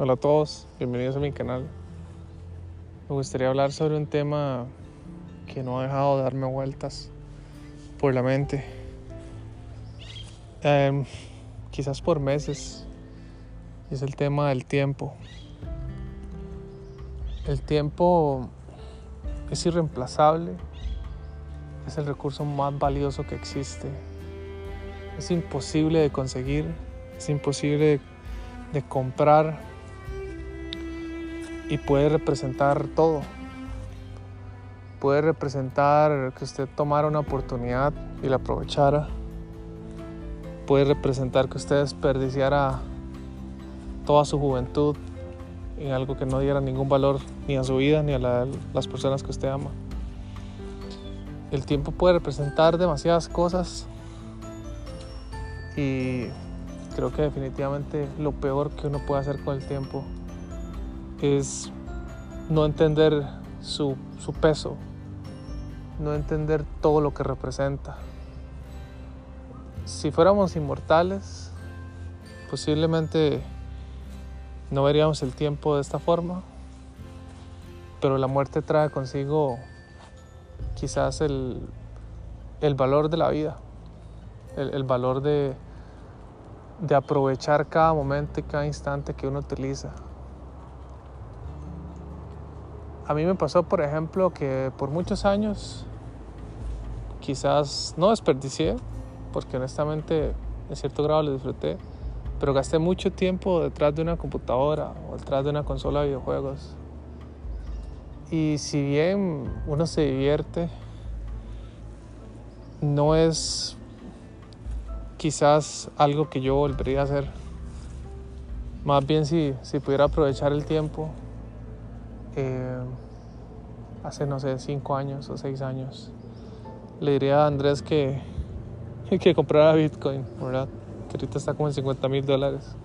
Hola a todos, bienvenidos a mi canal. Me gustaría hablar sobre un tema que no ha dejado de darme vueltas por la mente. Em, quizás por meses. Y es el tema del tiempo. El tiempo es irreemplazable. Es el recurso más valioso que existe. Es imposible de conseguir. Es imposible de, de comprar. Y puede representar todo. Puede representar que usted tomara una oportunidad y la aprovechara. Puede representar que usted desperdiciara toda su juventud en algo que no diera ningún valor ni a su vida ni a la, las personas que usted ama. El tiempo puede representar demasiadas cosas y creo que definitivamente lo peor que uno puede hacer con el tiempo es no entender su, su peso, no entender todo lo que representa. Si fuéramos inmortales, posiblemente no veríamos el tiempo de esta forma, pero la muerte trae consigo quizás el, el valor de la vida, el, el valor de, de aprovechar cada momento y cada instante que uno utiliza. A mí me pasó, por ejemplo, que por muchos años quizás no desperdicié, porque honestamente en cierto grado lo disfruté, pero gasté mucho tiempo detrás de una computadora o detrás de una consola de videojuegos. Y si bien uno se divierte, no es quizás algo que yo volvería a hacer. Más bien si, si pudiera aprovechar el tiempo, eh, hace no sé, cinco años o seis años, le diría a Andrés que, que comprara Bitcoin, ¿verdad? Que ahorita está como en 50 mil dólares.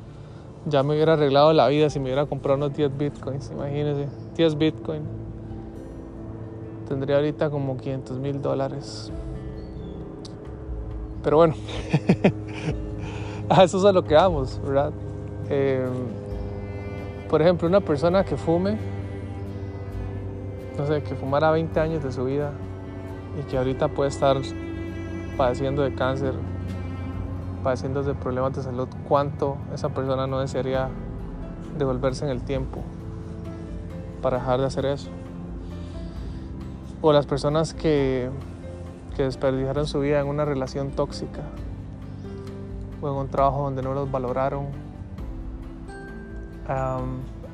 Ya me hubiera arreglado la vida si me hubiera comprado unos 10 Bitcoins, imagínense, 10 Bitcoin. Tendría ahorita como 500 mil dólares. Pero bueno, a eso es a lo que vamos, ¿verdad? Eh, por ejemplo, una persona que fume, no sé, que fumara 20 años de su vida y que ahorita puede estar padeciendo de cáncer, padeciendo de problemas de salud, ¿cuánto esa persona no desearía devolverse en el tiempo para dejar de hacer eso? O las personas que, que desperdiciaron su vida en una relación tóxica o en un trabajo donde no los valoraron.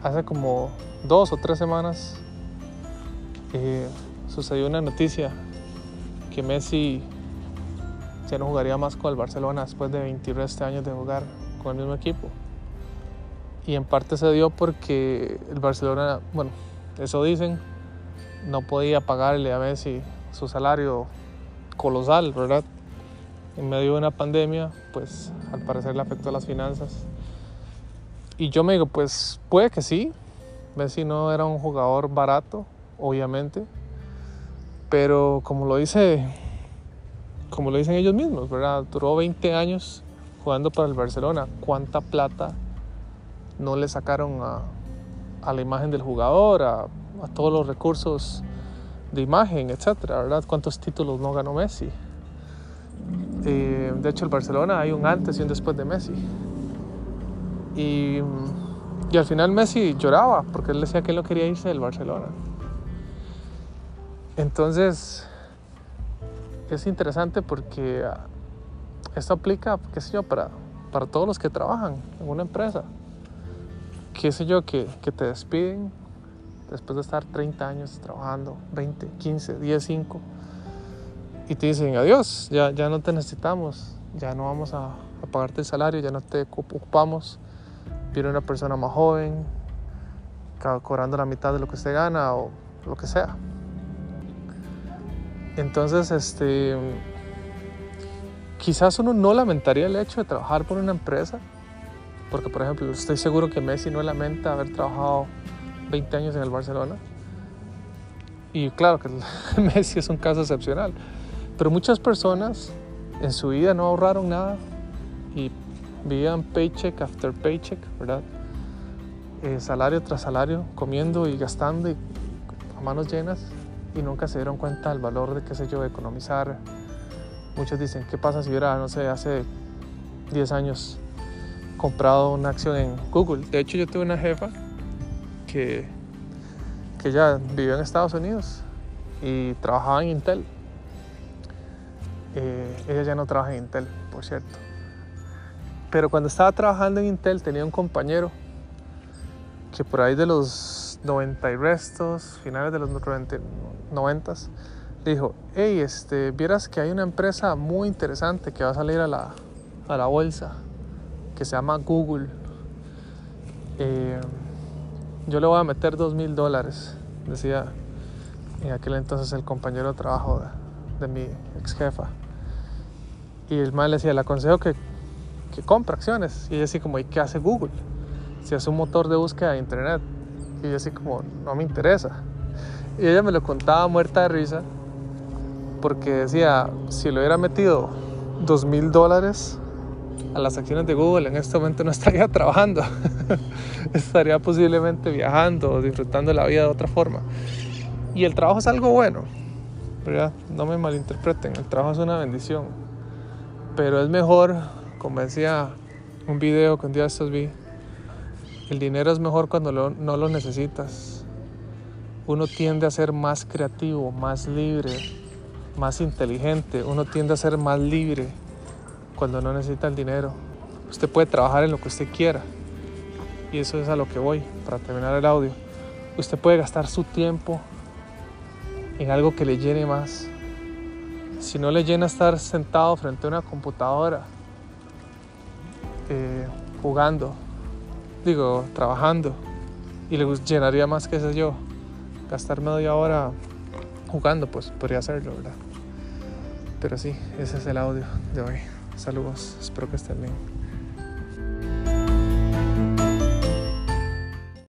Hace como dos o tres semanas eh, sucedió una noticia que Messi ya no jugaría más con el Barcelona después de 23 años de jugar con el mismo equipo. Y en parte se dio porque el Barcelona, bueno, eso dicen, no podía pagarle a Messi su salario colosal, ¿verdad? En medio de una pandemia, pues al parecer le afectó las finanzas. Y yo me digo, pues puede que sí. Messi no era un jugador barato, obviamente. Pero como lo dice, como lo dicen ellos mismos, ¿verdad? Duró 20 años jugando para el Barcelona. ¿Cuánta plata no le sacaron a, a la imagen del jugador, a, todos los recursos de imagen, etcétera, ¿verdad? ¿Cuántos títulos no ganó Messi? Eh, de hecho, el Barcelona hay un antes y un después de Messi. Y, y al final Messi lloraba porque él decía que él no quería irse del Barcelona. Entonces, es interesante porque esto aplica, qué sé yo, para, para todos los que trabajan en una empresa. Qué sé yo, que, que te despiden después de estar 30 años trabajando, 20, 15, 10, 5, y te dicen adiós, ya, ya no te necesitamos, ya no vamos a, a pagarte el salario, ya no te ocupamos. Viene una persona más joven, cobrando la mitad de lo que usted gana o lo que sea. Entonces, este, quizás uno no lamentaría el hecho de trabajar por una empresa, porque por ejemplo, estoy seguro que Messi no lamenta haber trabajado 20 años en el Barcelona. Y claro que Messi es un caso excepcional, pero muchas personas en su vida no ahorraron nada y vivían paycheck after paycheck, ¿verdad? eh, salario tras salario, comiendo y gastando a manos llenas y nunca se dieron cuenta del valor de, qué sé yo, economizar. Muchos dicen, ¿qué pasa si hubiera, no sé, hace 10 años comprado una acción en Google? De hecho, yo tuve una jefa que, que ya vivió en Estados Unidos y trabajaba en Intel. Eh, ella ya no trabaja en Intel, por cierto. Pero cuando estaba trabajando en Intel tenía un compañero que por ahí de los 90 y restos, finales de los 90, 90 dijo, hey, este, vieras que hay una empresa muy interesante que va a salir a la, a la bolsa, que se llama Google. Eh, yo le voy a meter dos mil dólares, decía en aquel entonces el compañero de trabajo de, mi ex jefa. Y el mal le decía, le aconsejo que, que compre acciones. Y ella así como, ¿y qué hace Google? Si es un motor de búsqueda de internet. Y yo así como, no me interesa. Y ella me lo contaba muerta de risa porque decía, si le hubiera metido dos mil dólares a las acciones de Google, en este momento no estaría trabajando, estaría posiblemente viajando disfrutando la vida de otra forma. Y el trabajo es algo bueno. No me malinterpreten, el trabajo es una bendición, pero es mejor, como decía un video que un día estos vi, el dinero es mejor cuando no lo necesitas. Uno tiende a ser más creativo, más libre, más inteligente. Uno tiende a ser más libre cuando no necesita el dinero. Usted puede trabajar en lo que usted quiera. Y eso es a lo que voy para terminar el audio. Usted puede gastar su tiempo en algo que le llene más. Si no le llena estar sentado frente a una computadora, eh, jugando, digo, trabajando y le llenaría más, que sé yo, gastar media hora jugando, pues podría hacerlo, ¿verdad? Pero sí, ese es el audio de hoy. Saludos, espero que estén bien.